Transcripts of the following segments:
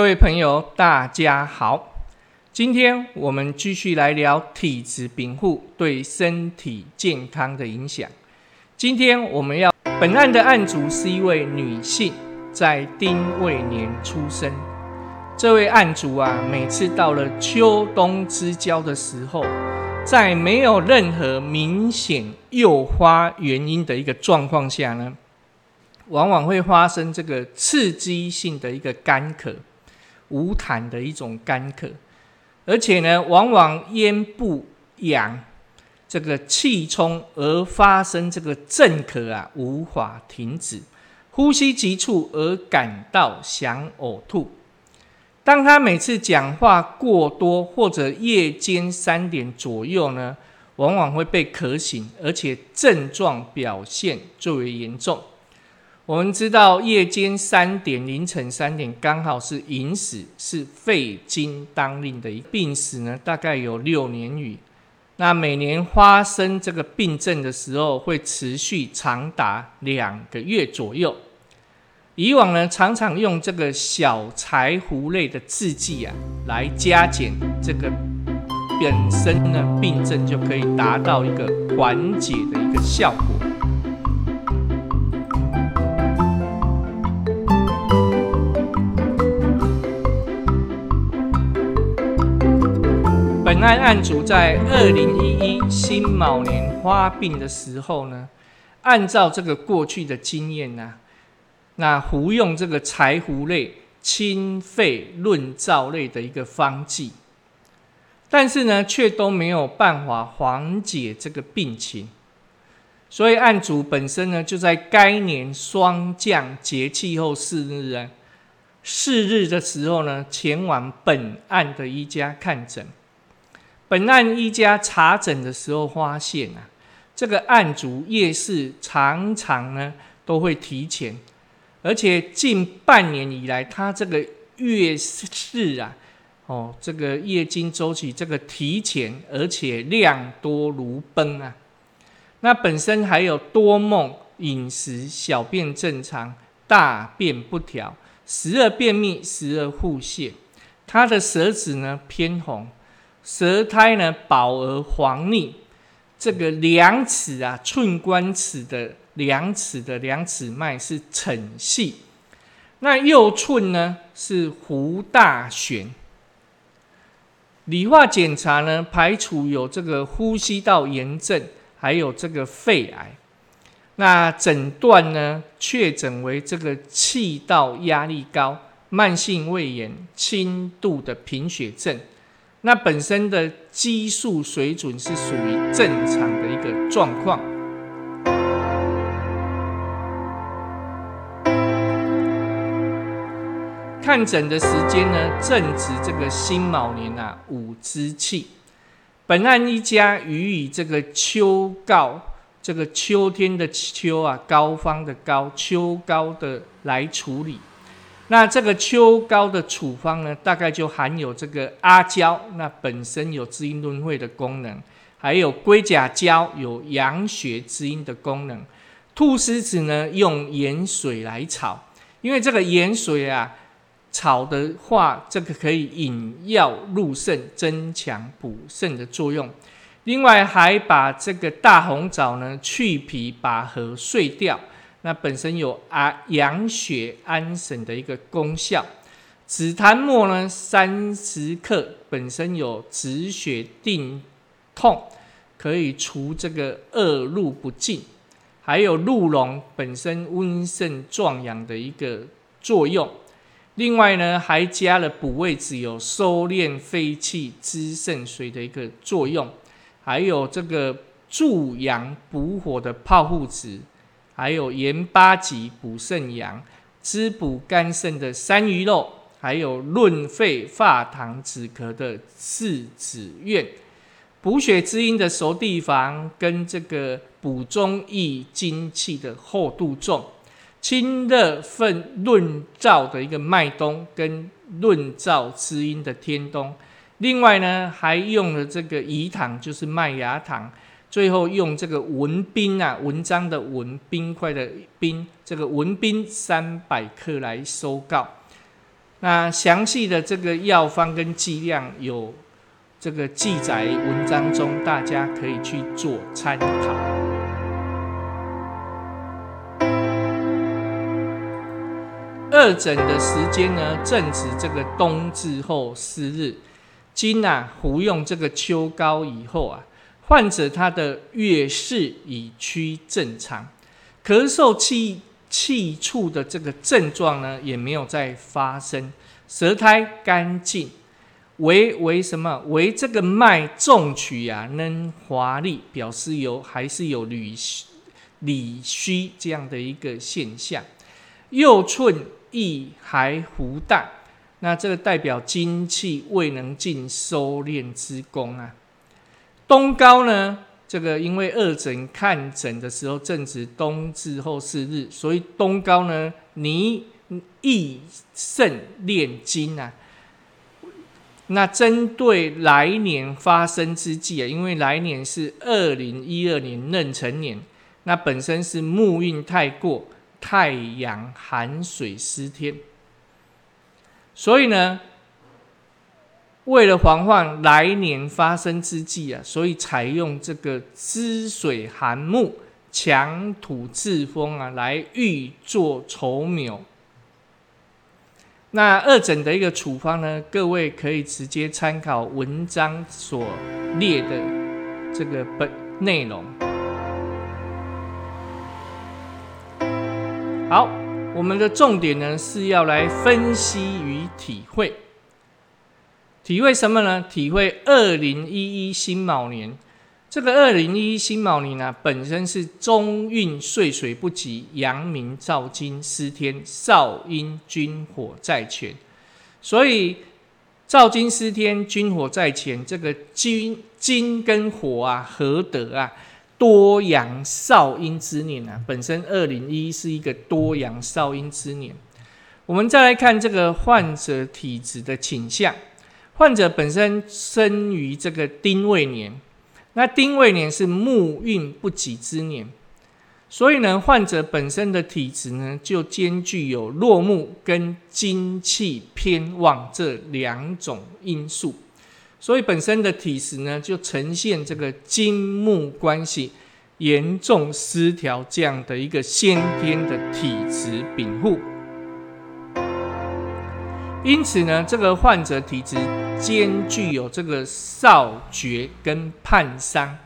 各位朋友，大家好。今天我们继续来聊体质禀赋对身体健康的影响。今天我们要本案的案主是一位女性，在丁未年出生。这位案主啊，每次到了秋冬之交的时候，在没有任何明显诱发原因的一个状况下呢，往往会发生这个刺激性的一个干咳，无痰的一种干咳，而且呢，往往咽部痒，这个气冲而发生这个阵咳啊，无法停止，呼吸急促而感到想呕吐。当他每次讲话过多或者夜间三点左右呢，往往会被咳醒，而且症状表现最为严重。我们知道夜间三点、凌晨三点刚好是寅时是肺经当令的一病史呢，大概有六年余。那每年发生这个病症的时候，会持续长达两个月左右。以往呢，常常用这个小柴胡类的制剂啊，来加减这个本身呢病症，就可以达到一个缓解的一个效果。本案案主在二零一一辛卯年发病的时候呢，按照这个过去的经验呢。那服用这个柴胡类清肺润燥类的一个方剂，但是呢，却都没有办法缓解这个病情，所以案主本身呢，就在该年霜降节气后四日啊，四日的时候呢，前往本案的一家看诊。本案一家查诊的时候发现啊，这个案主夜视常常呢都会提前。而且近半年以来，他这个月事啊，哦，这个月经周期这个提前，而且量多如奔啊。那本身还有多梦、饮食、小便正常、大便不调、时而便秘、时而腹泻。他的舌质呢偏红，舌苔呢薄而黄腻，这个两尺啊寸关尺的。两尺的两尺脉是沉细，那右寸呢是胡大悬。理化检查呢，排除有这个呼吸道炎症，还有这个肺癌。那诊断呢，确诊为这个气道压力高、慢性胃炎、轻度的贫血症。那本身的激素水准是属于正常的一个状况。看诊的时间呢，正值这个辛卯年啊，五之气。本案一家予以这个秋告，这个秋天的秋啊，高方的高，秋高的来处理。那这个秋高的处方呢，大概就含有这个阿胶，那本身有滋阴润肺的功能；还有龟甲胶，有养血滋阴的功能。菟丝子呢，用盐水来炒，因为这个盐水啊。炒的话，这个可以引药入肾，增强补肾的作用。另外，还把这个大红枣呢去皮，把核碎掉，那本身有啊养血安神的一个功效。紫檀末呢三十克，本身有止血定痛，可以除这个恶露不尽。还有鹿茸本身温肾壮阳的一个作用。另外呢，还加了补胃子，有收敛肺气、滋肾水的一个作用，还有这个助阳补火的炮附子，还有盐巴戟补肾阳、滋补肝肾的山萸肉，还有润肺化痰止咳的四子苑，补血滋阴的熟地黄，跟这个补中益精气的厚度重。清热分润燥的一个麦冬，跟润燥滋阴的天冬，另外呢还用了这个饴糖，就是麦芽糖，最后用这个文冰啊，文章的文冰块的冰，这个文冰三百克来收告。那详细的这个药方跟剂量有这个记载文章中，大家可以去做参考。二诊的时间呢，正值这个冬至后四日。今啊服用这个秋膏以后啊，患者他的月事已趋正常，咳嗽气气促的这个症状呢也没有再发生，舌苔干净，为为什么？为这个脉重取啊，能华丽，表示有还是有理理虚这样的一个现象，右寸亦还浮淡。那这个代表精气未能尽收敛之功啊。冬高呢，这个因为二诊看诊的时候正值冬至后四日，所以冬高呢，你益肾炼精啊。那针对来年发生之际啊，因为来年是二零一二年壬辰年，那本身是木运太过，太阳寒水失天。所以呢，为了防范来年发生之际啊，所以采用这个滋水寒木、强土制风啊，来预作丑苗。那二诊的一个处方呢，各位可以直接参考文章所列的这个本内容。好。我们的重点呢是要来分析与体会，体会什么呢？体会二零一一辛卯年。这个二零一一辛卯年呢，本身是中运岁水不及，阳明照金失天，少阴君火在前，所以照金失天，君火在前，这个金金跟火啊，合得啊。多阳少阴之年啊，本身二零一是一个多阳少阴之年。我们再来看这个患者体质的倾向，患者本身生于这个丁未年，那丁未年是木运不济之年，所以呢，患者本身的体质呢，就兼具有落木跟精气偏旺这两种因素。所以本身的体质呢，就呈现这个金木关系严重失调这样的一个先天的体质禀赋。因此呢，这个患者体质兼具有这个少厥跟判伤。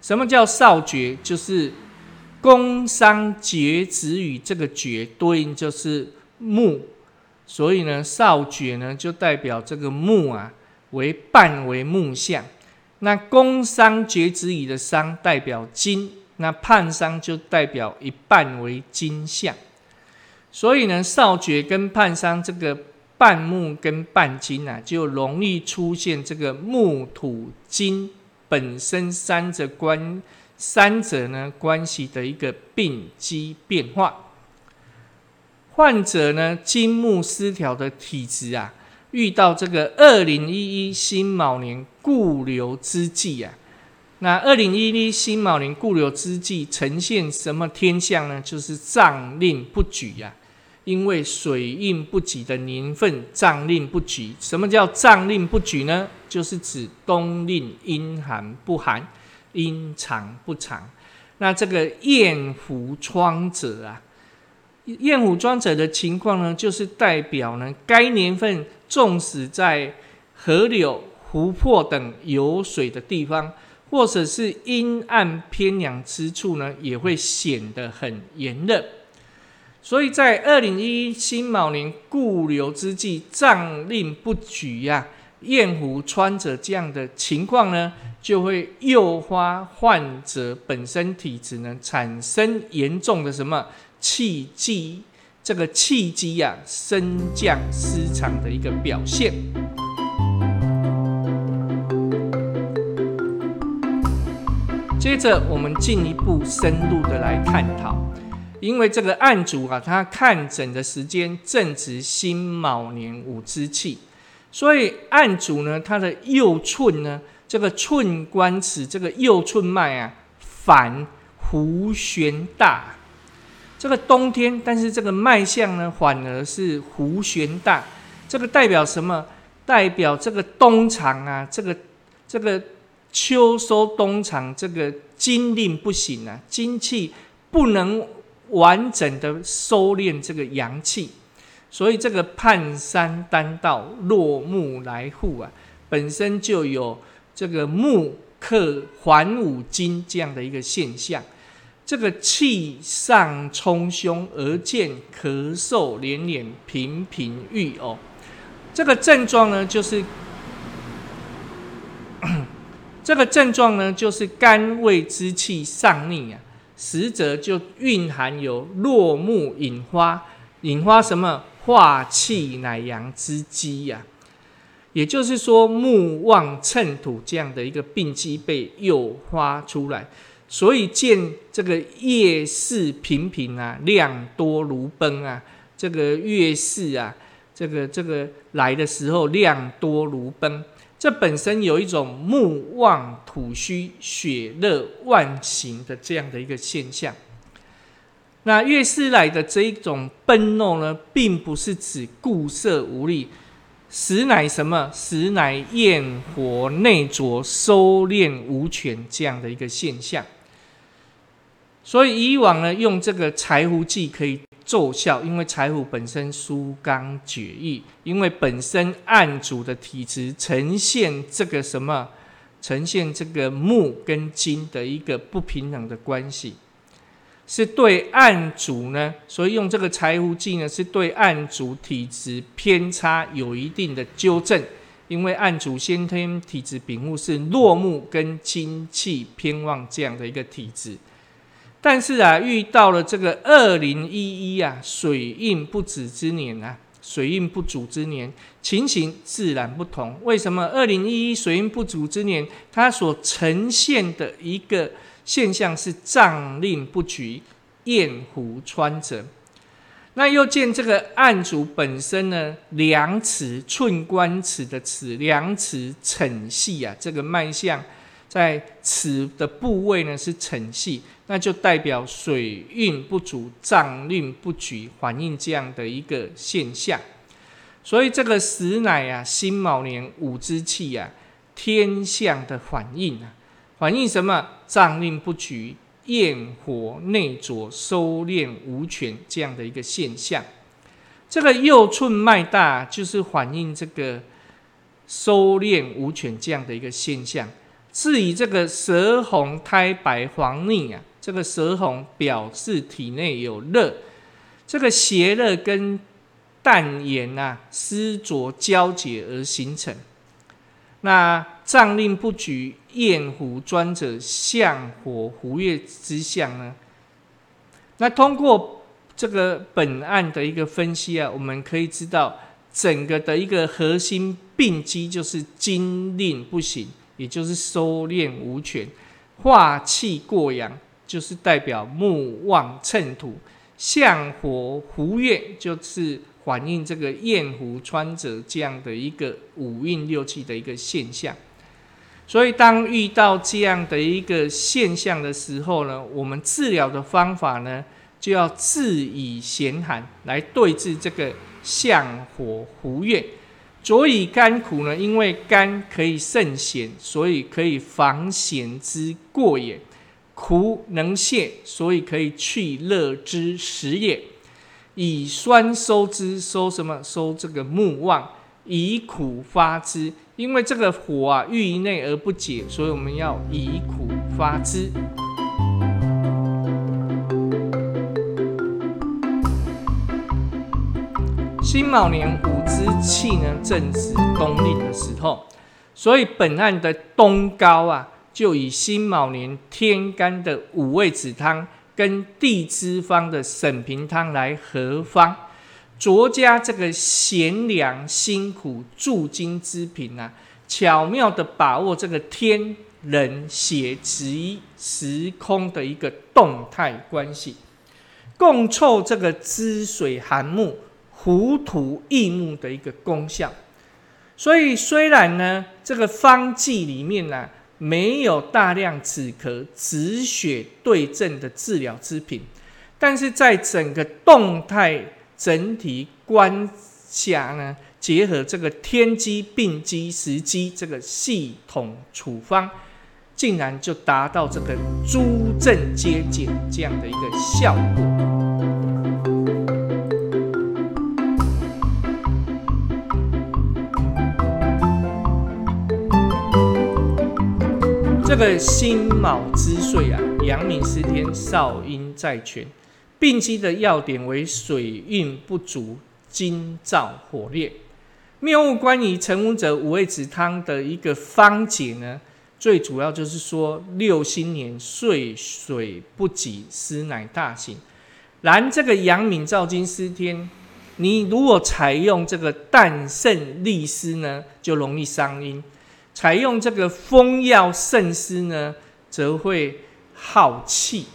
什么叫少厥？就是宫商角徵羽这个厥对应就是木，所以呢，少厥呢就代表这个木啊。为半为木相，那宫商角徵羽的商代表金，那判商就代表一半为金相。所以呢，少厥跟判商这个半木跟半金啊，就容易出现这个木土金本身三者关三者呢关系的一个病机变化。患者呢，金木失调的体质啊。遇到这个二零一一辛卯年固流之际啊，那二零一一辛卯年固流之际呈现什么天象呢？就是脏令不举呀，因为水运不及的年份，藏令不举。什么叫藏令不举呢？就是指冬令阴寒不寒，阴长不长。那这个厌虎疮者啊，厌虎疮者的情况呢，就是代表呢该年份。纵使在河流、湖泊等有水的地方，或者是阴暗偏凉之处呢，也会显得很炎热。所以在二零一一辛卯年固流之际，脏令不举呀，厌虎穿着这样的情况呢，就会诱发患者本身体质呢产生严重的什么气机。这个气机呀升降失常的一个表现。接着，我们进一步深入的来探讨，因为这个案主啊，他看诊的时间正值辛卯年五之气，所以案主呢，他的右寸呢，这个寸关尺，这个右寸脉啊，反弧旋大。这个冬天，但是这个脉象呢，反而是弧旋大，这个代表什么？代表这个冬藏啊，这个这个秋收冬藏，这个精令不行啊，精气不能完整的收敛这个阳气，所以这个判山丹道落木来护啊，本身就有这个木克还五金这样的一个现象。这个气上冲胸而见咳嗽连连频频欲呕，这个症状呢，就是 这个症状呢，就是肝胃之气上逆啊，实则就蕴含有落木引花，引花什么化气乃阳之机呀？也就是说，木旺趁土这样的一个病机被诱发出来。所以见这个夜市频频啊，量多如奔啊，这个月事啊，这个这个来的时候量多如奔，这本身有一种木旺土虚、血热万行的这样的一个现象。那月事来的这一种奔怒呢，并不是指固涩无力，实乃什么？实乃焰火内浊、收敛无权这样的一个现象。所以以往呢，用这个柴胡剂可以奏效，因为柴胡本身疏肝解郁，因为本身暗主的体质呈现这个什么，呈现这个木跟金的一个不平衡的关系，是对暗主呢，所以用这个柴胡剂呢，是对暗主体质偏差有一定的纠正，因为暗主先天体质禀赋是落木跟金气偏旺这样的一个体质。但是啊，遇到了这个二零一一啊，水运不止之年啊，水运不足之年，情形自然不同。为什么二零一一水运不足之年，它所呈现的一个现象是脏令不举，燕胡穿着。那又见这个案主本身呢，量尺寸关尺的尺，量尺逞细啊，这个脉象。在此的部位呢是沉细，那就代表水运不足、脏运不举，反映这样的一个现象。所以这个实乃啊辛卯年五之气啊天象的反应啊，反映什么？脏运不举、焰火内浊、收敛无权这样的一个现象。这个右寸脉大，就是反映这个收敛无权这样的一个现象。是以这个舌红苔白黄腻啊，这个舌红表示体内有热，这个邪热跟淡盐啊湿浊交结而形成。那脏令不举，焰虎专者相火胡月之象呢？那通过这个本案的一个分析啊，我们可以知道整个的一个核心病机就是精令不行。也就是收敛无权，化气过阳，就是代表木旺趁土，相火胡月，就是反映这个燕胡穿者这样的一个五运六气的一个现象。所以，当遇到这样的一个现象的时候呢，我们治疗的方法呢，就要治以咸寒来对治这个相火胡月。所以甘苦呢？因为甘可以胜咸，所以可以防咸之过也；苦能泻，所以可以去热之食也。以酸收之，收什么？收这个木旺；以苦发之，因为这个火啊郁于内而不解，所以我们要以苦发之。辛卯年五之气呢，正值冬令的时候，所以本案的冬膏啊，就以辛卯年天干的五味子汤跟地支方的沈平汤来合方，酌加这个咸凉辛苦助精之品啊，巧妙的把握这个天人血极时空的一个动态关系，共凑这个滋水寒木。糊涂易木的一个功效，所以虽然呢，这个方剂里面呢没有大量止咳止血对症的治疗之品，但是在整个动态整体观下呢，结合这个天机、病机、时机这个系统处方，竟然就达到这个诸症皆减这样的一个效果。这个辛卯之岁啊，阳明司天，少阴在权，病机的要点为水运不足，金燥火烈。谬误关于陈武者五味子汤的一个方解呢，最主要就是说六辛年岁水不济，湿乃大行。然这个阳明照金司天，你如果采用这个淡盛利湿呢，就容易伤阴。采用这个风药渗湿呢，则会耗气，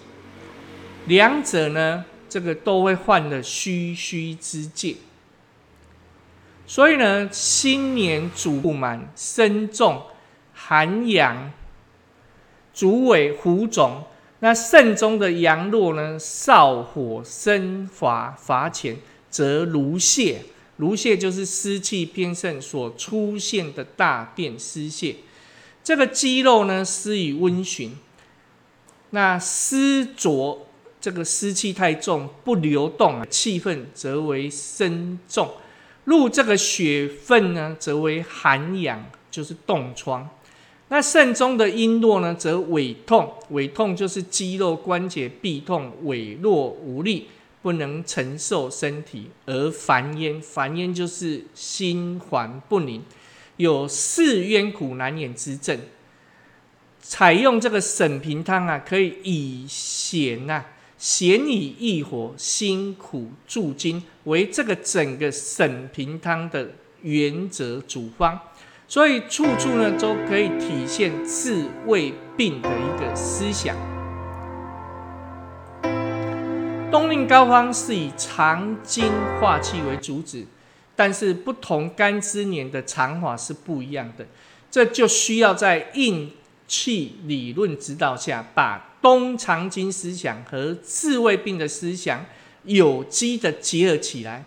两者呢，这个都会患了虚虚之戒。所以呢，新年主不满，身重寒阳，主尾浮肿。那肾中的阳弱呢，少火生乏乏浅，则如泻。如泻就是湿气偏盛所出现的大便失泻，这个肌肉呢湿以温循，那湿浊这个湿气太重不流动，气分则为身重，入这个血分呢则为寒痒，就是冻疮。那肾中的阴弱呢，则痿痛，痿痛就是肌肉关节痹痛，痿弱无力。不能承受身体而烦焉，烦焉就是心烦不宁，有四冤苦难言之症。采用这个沈平汤啊，可以以咸呐，咸以益火，辛苦助筋，为这个整个沈平汤的原则主方。所以处处呢都可以体现治胃病的一个思想。冬令膏方是以藏经化气为主旨，但是不同干支年的藏法是不一样的，这就需要在应气理论指导下，把冬藏经思想和治胃病的思想有机的结合起来。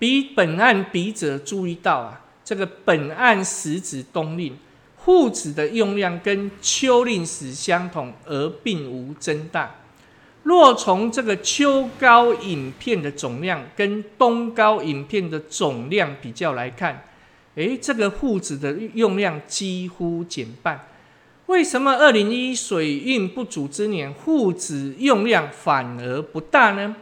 比本案笔者注意到啊，这个本案时指冬令护子的用量跟秋令时相同，而并无增大。若从这个秋高影片的总量跟冬高影片的总量比较来看，诶，这个护子的用量几乎减半。为什么二零一水运不足之年护子用量反而不大呢？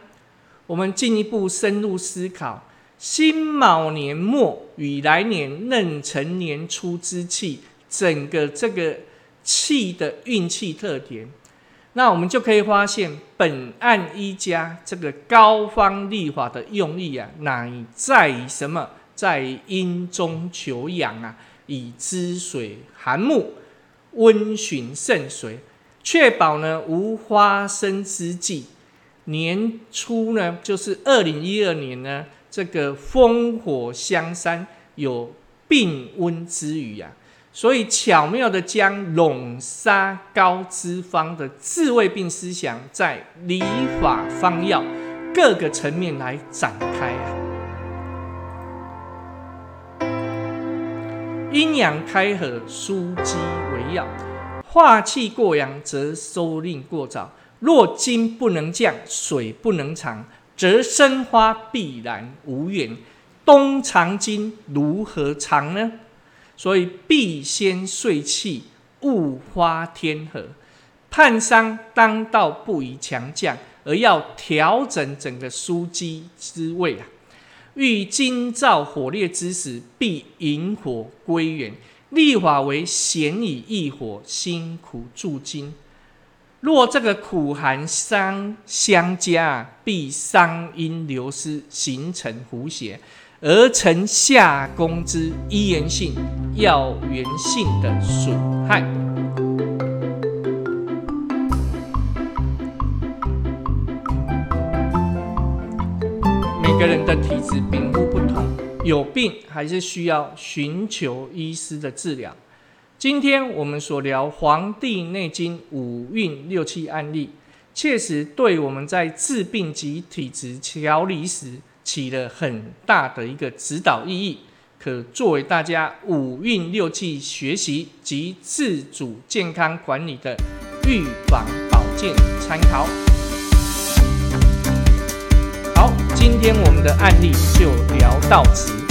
我们进一步深入思考，辛卯年末与来年壬辰年初之气，整个这个气的运气特点。那我们就可以发现，本案一家这个高方立法的用意啊，乃在于什么？在于阴中求阳啊，以滋水寒木，温循肾水，确保呢无发生之际。年初呢，就是二零一二年呢，这个烽火相山，有病温之余啊。所以巧妙的将笼杀高脂肪的治胃病思想，在理法方药各个层面来展开啊。阴阳开合，疏积为要；化气过阳，则收令过早。若金不能降，水不能藏，则生花必然无缘。冬藏金如何藏呢？所以必先遂气，勿花天和。判伤当道不宜强降，而要调整整个枢机之位啊。遇金燥火烈之时，必引火归元，立法为咸以益火，辛苦助金。若这个苦寒伤相加，必伤阴流失，形成胡邪。而成下攻之一元性、药源性的损害。每个人的体质禀赋不同，有病还是需要寻求医师的治疗。今天我们所聊《黄帝内经》五运六气案例，确实对我们在治病及体质调理时。起了很大的一个指导意义，可作为大家五运六气学习及自主健康管理的预防保健参考。好，今天我们的案例就聊到此。